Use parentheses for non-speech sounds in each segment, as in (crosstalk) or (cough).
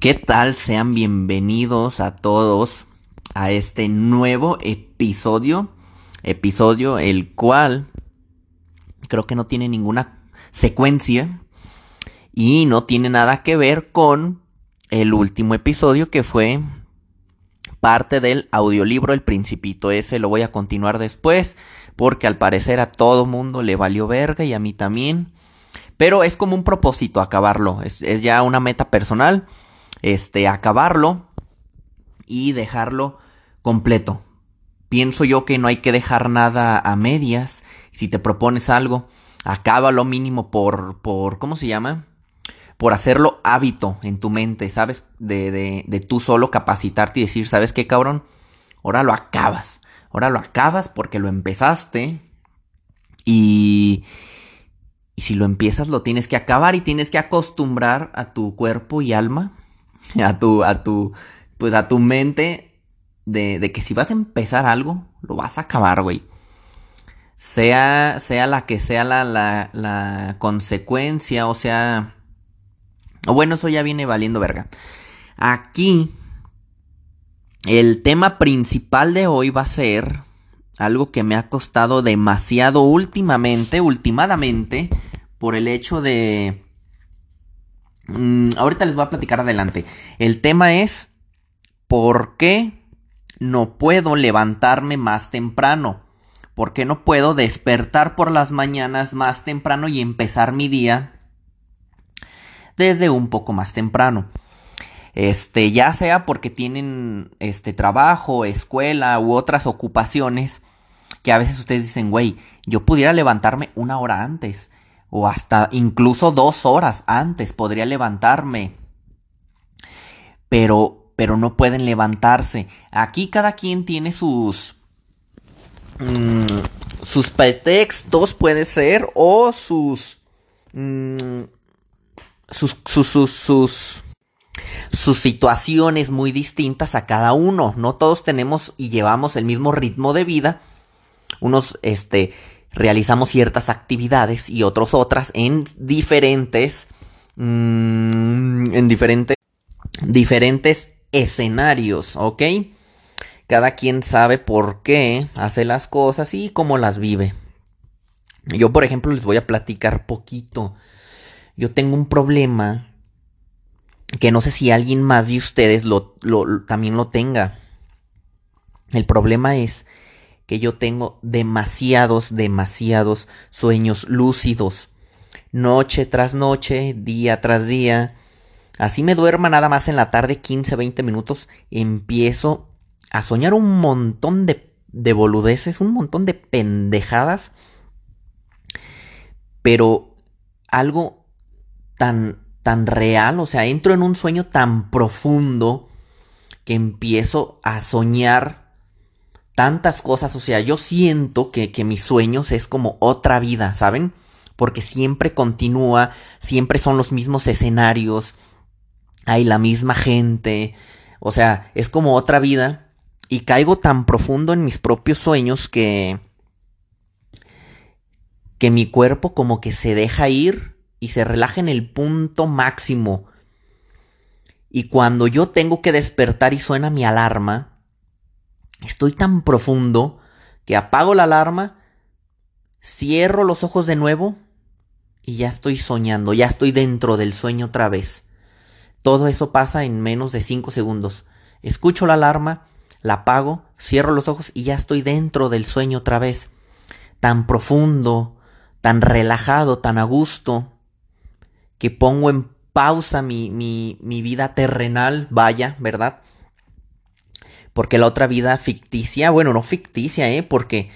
¿Qué tal? Sean bienvenidos a todos a este nuevo episodio. Episodio el cual creo que no tiene ninguna secuencia y no tiene nada que ver con el último episodio que fue parte del audiolibro El Principito. Ese lo voy a continuar después porque al parecer a todo mundo le valió verga y a mí también. Pero es como un propósito acabarlo, es, es ya una meta personal este, acabarlo y dejarlo completo. Pienso yo que no hay que dejar nada a medias. Si te propones algo, acábalo mínimo por, por, ¿cómo se llama? Por hacerlo hábito en tu mente, ¿sabes? De, de, de tú solo capacitarte y decir, ¿sabes qué, cabrón? Ahora lo acabas. Ahora lo acabas porque lo empezaste. Y, y si lo empiezas, lo tienes que acabar y tienes que acostumbrar a tu cuerpo y alma (laughs) a tu, a tu, pues a tu mente de, de que si vas a empezar algo, lo vas a acabar, güey. Sea, sea la que sea la, la, la consecuencia, o sea... O bueno, eso ya viene valiendo verga. Aquí, el tema principal de hoy va a ser algo que me ha costado demasiado últimamente, ultimadamente, por el hecho de Mm, ahorita les voy a platicar adelante. El tema es ¿por qué no puedo levantarme más temprano? ¿Por qué no puedo despertar por las mañanas más temprano y empezar mi día desde un poco más temprano? Este, ya sea porque tienen este trabajo, escuela u otras ocupaciones que a veces ustedes dicen, güey, yo pudiera levantarme una hora antes o hasta incluso dos horas antes podría levantarme. Pero, pero no pueden levantarse. Aquí cada quien tiene sus... Mm, sus pretextos puede ser o mm, sus, sus, sus, sus, sus situaciones muy distintas a cada uno. No todos tenemos y llevamos el mismo ritmo de vida. Unos, este, realizamos ciertas actividades y otros otras en diferentes mm, en diferentes diferentes escenarios, ¿ok? Cada quien sabe por qué hace las cosas y cómo las vive. Yo, por ejemplo, les voy a platicar poquito. Yo tengo un problema que no sé si alguien más de ustedes lo, también lo tenga. El problema es que yo tengo demasiados, demasiados sueños lúcidos. Noche tras noche, día tras día. Así me duerma nada más en la tarde 15, 20 minutos. Empiezo a soñar un montón de, de boludeces, un montón de pendejadas. Pero algo tan, tan real, o sea, entro en un sueño tan profundo que empiezo a soñar tantas cosas, o sea, yo siento que, que mis sueños es como otra vida, ¿saben? Porque siempre continúa, siempre son los mismos escenarios, hay la misma gente, o sea, es como otra vida y caigo tan profundo en mis propios sueños que que mi cuerpo como que se deja ir y se relaja en el punto máximo. Y cuando yo tengo que despertar y suena mi alarma, Estoy tan profundo que apago la alarma, cierro los ojos de nuevo y ya estoy soñando, ya estoy dentro del sueño otra vez. Todo eso pasa en menos de 5 segundos. Escucho la alarma, la apago, cierro los ojos y ya estoy dentro del sueño otra vez. Tan profundo, tan relajado, tan a gusto, que pongo en pausa mi, mi, mi vida terrenal, vaya, ¿verdad? Porque la otra vida ficticia, bueno, no ficticia, ¿eh? Porque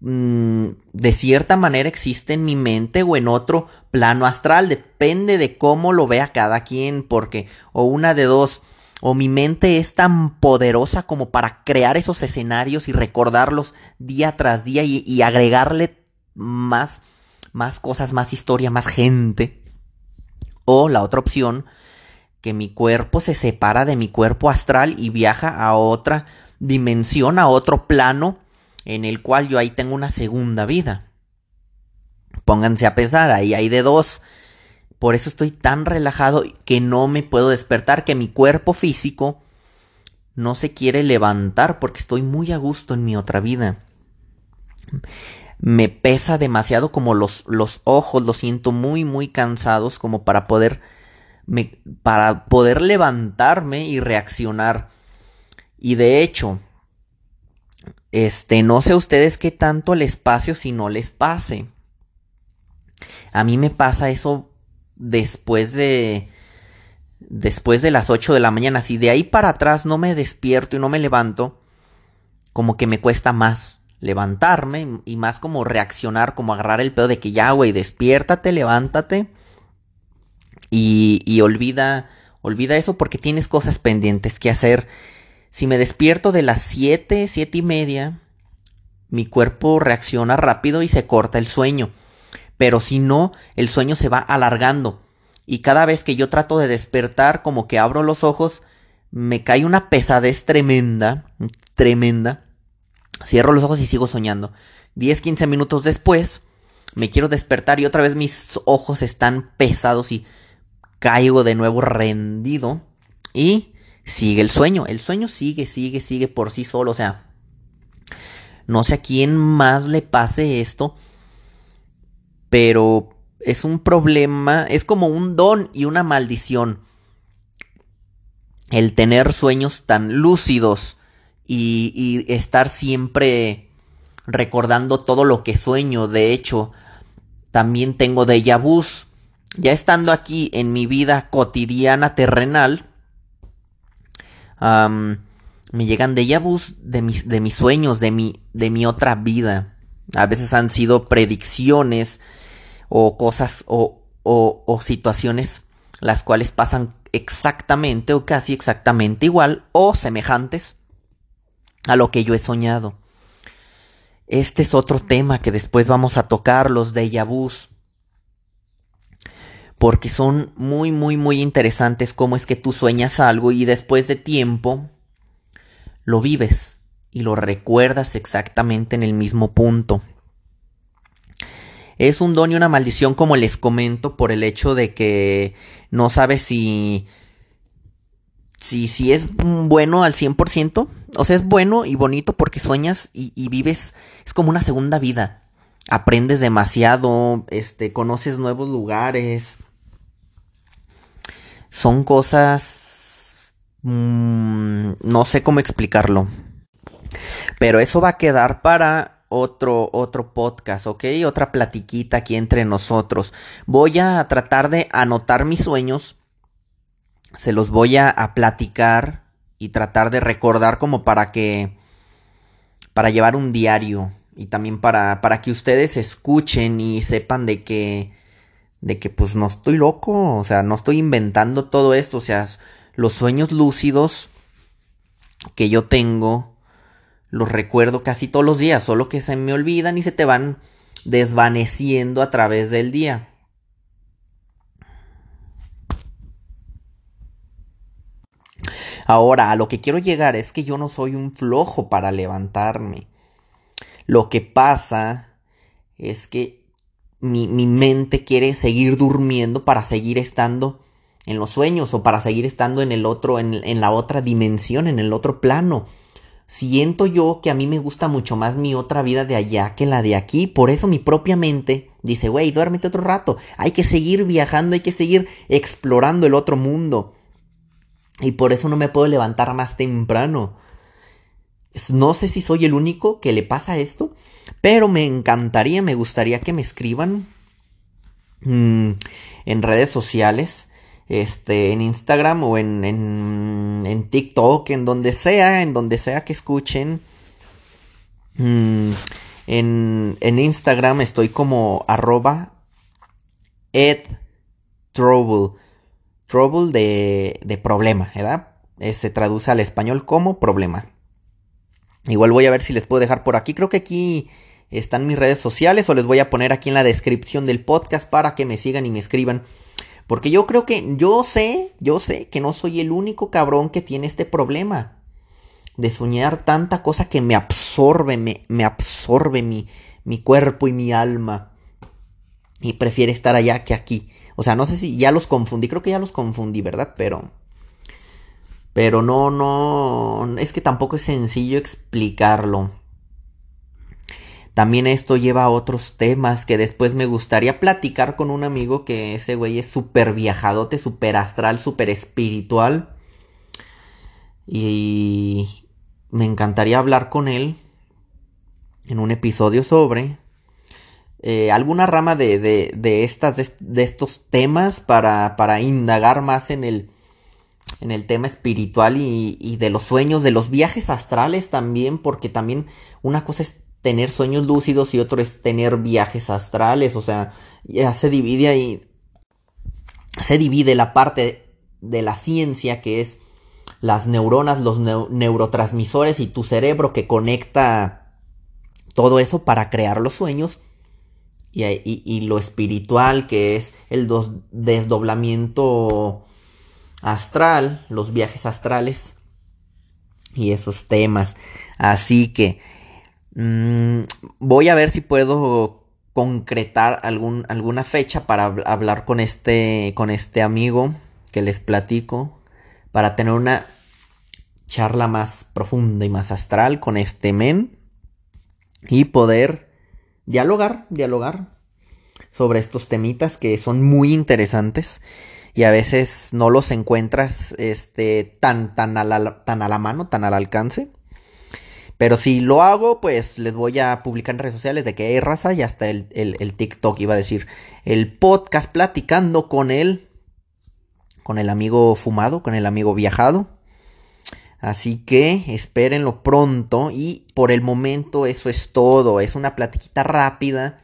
mm, de cierta manera existe en mi mente o en otro plano astral. Depende de cómo lo vea cada quien. Porque, o una de dos, o mi mente es tan poderosa como para crear esos escenarios y recordarlos día tras día y, y agregarle más, más cosas, más historia, más gente. O la otra opción que mi cuerpo se separa de mi cuerpo astral y viaja a otra dimensión, a otro plano, en el cual yo ahí tengo una segunda vida. Pónganse a pensar, ahí hay de dos. Por eso estoy tan relajado que no me puedo despertar, que mi cuerpo físico no se quiere levantar porque estoy muy a gusto en mi otra vida. Me pesa demasiado como los, los ojos, los siento muy, muy cansados como para poder, para poder levantarme y reaccionar. Y de hecho, este, no sé a ustedes qué tanto les pase si no les pase. A mí me pasa eso después de después de las 8 de la mañana. Si de ahí para atrás no me despierto y no me levanto, como que me cuesta más levantarme y más como reaccionar, como agarrar el pedo de que ya, güey, despiértate, levántate y, olvida, olvida eso porque tienes cosas pendientes que hacer. Si me despierto de las 7, 7 y media, mi cuerpo reacciona rápido y se corta el sueño. Pero si no, el sueño se va alargando y cada vez que yo trato de despertar, como que abro los ojos, me cae una pesadez tremenda, tremenda. Cierro los ojos y sigo soñando. 10, 15 minutos después, me quiero despertar y otra vez mis ojos están pesados y caigo de nuevo rendido. Y sigue el sueño. El sueño sigue, sigue, sigue por sí solo. O sea, no sé a quién más le pase esto. Pero es un problema, es como un don y una maldición. El tener sueños tan lúcidos y, estar siempre recordando todo lo que sueño. De hecho, también tengo déjà vus. Ya estando aquí en mi vida cotidiana terrenal, me llegan déjà vus de mis, de mis sueños, de mi, de mi otra vida. A veces han sido predicciones o cosas o, o, situaciones las cuales pasan exactamente o casi exactamente igual o semejantes a lo que yo he soñado. Este es otro tema que después vamos a tocar, los déjà vus. Porque son muy, muy, muy interesantes cómo es que tú sueñas algo y después de tiempo lo vives y lo recuerdas exactamente en el mismo punto. Es un don y una maldición como les comento por el hecho de que no sabes si... Si, si es bueno al 100%. O sea, es bueno y bonito porque sueñas y, y vives... Es como una segunda vida. Aprendes demasiado, este, conoces nuevos lugares. Son cosas... Mmm, no sé cómo explicarlo. Pero eso va a quedar para otro, otro podcast, ¿ok? Otra platiquita aquí entre nosotros. Voy a tratar de anotar mis sueños. Se los voy a, platicar y tratar de recordar como para que... Para llevar un diario. Y también para, para que ustedes escuchen y sepan de que... De que pues no estoy loco. O sea, no estoy inventando todo esto. O sea, los sueños lúcidos que yo tengo los recuerdo casi todos los días, solo que se me olvidan y se te van desvaneciendo a través del día. Ahora, a lo que quiero llegar es que yo no soy un flojo para levantarme. Lo que pasa es que mi, mente quiere seguir durmiendo para seguir estando en los sueños o para seguir estando en el otro, en, en la otra dimensión, en el otro plano siento yo que a mí me gusta mucho más mi otra vida de allá que la de aquí. Por eso mi propia mente dice, güey, duérmete otro rato. Hay que seguir viajando, hay que seguir explorando el otro mundo. Y por eso no me puedo levantar más temprano. No sé si soy el único que le pasa esto, pero me encantaría, me gustaría que me escriban mm, en redes sociales este, en Instagram o en, en, TikTok, en donde sea, en donde sea que escuchen. Mm, en, en, Instagram estoy como arroba ed trouble. Trouble de, de problema, ¿verdad? Eh, se traduce al español como problema. Igual voy a ver si les puedo dejar por aquí. Creo que aquí están mis redes sociales o les voy a poner aquí en la descripción del podcast para que me sigan y me escriban porque yo creo que, yo sé, yo sé que no soy el único cabrón que tiene este problema. De soñar tanta cosa que me absorbe, me, me absorbe mi, mi cuerpo y mi alma. Y prefiere estar allá que aquí. O sea, no sé si ya los confundí, creo que ya los confundí, ¿verdad? Pero... Pero no, no... Es que tampoco es sencillo explicarlo. También esto lleva a otros temas que después me gustaría platicar con un amigo que ese güey es súper viajadote, súper astral, súper espiritual. Y me encantaría hablar con él en un episodio sobre eh, alguna rama de, de, estas, de, estos temas para, para, indagar más en el, en el tema espiritual y, y, de los sueños, de los viajes astrales también, porque también una cosa es tener sueños lúcidos y otro es tener viajes astrales, o sea, ya se divide ahí, se divide la parte de la ciencia que es las neuronas, los neurotransmisores y tu cerebro que conecta todo eso para crear los sueños y, lo espiritual que es el desdoblamiento astral, los viajes astrales y esos temas. Así que mmm, voy a ver si puedo concretar algún, alguna fecha para hablar con este, con este amigo que les platico, para tener una charla más profunda y más astral con este men y poder dialogar, dialogar sobre estos temitas que son muy interesantes y a veces no los encuentras este, tan, tan, a la, tan a la mano, tan al alcance. Pero si lo hago, pues les voy a publicar en redes sociales de que hay raza y hasta el, el, TikTok iba a decir el podcast platicando con él, con el amigo fumado, con el amigo viajado. Así que espérenlo pronto y por el momento eso es todo. Es una platiquita rápida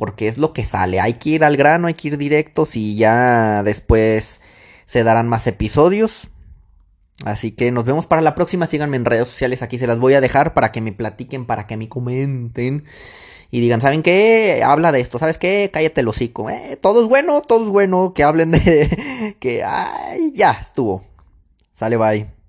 porque es lo que sale. Hay que ir al grano, hay que ir directos y ya después se darán más episodios. Así que nos vemos para la próxima. Síganme en redes sociales. Aquí se las voy a dejar para que me platiquen, para que me comenten. Y digan, ¿saben qué? Habla de esto. ¿Sabes qué? Cállate el hocico. ¿eh? Todo es bueno, todo es bueno. Que hablen de... (laughs) que... Ay, ya, estuvo. Sale, bye.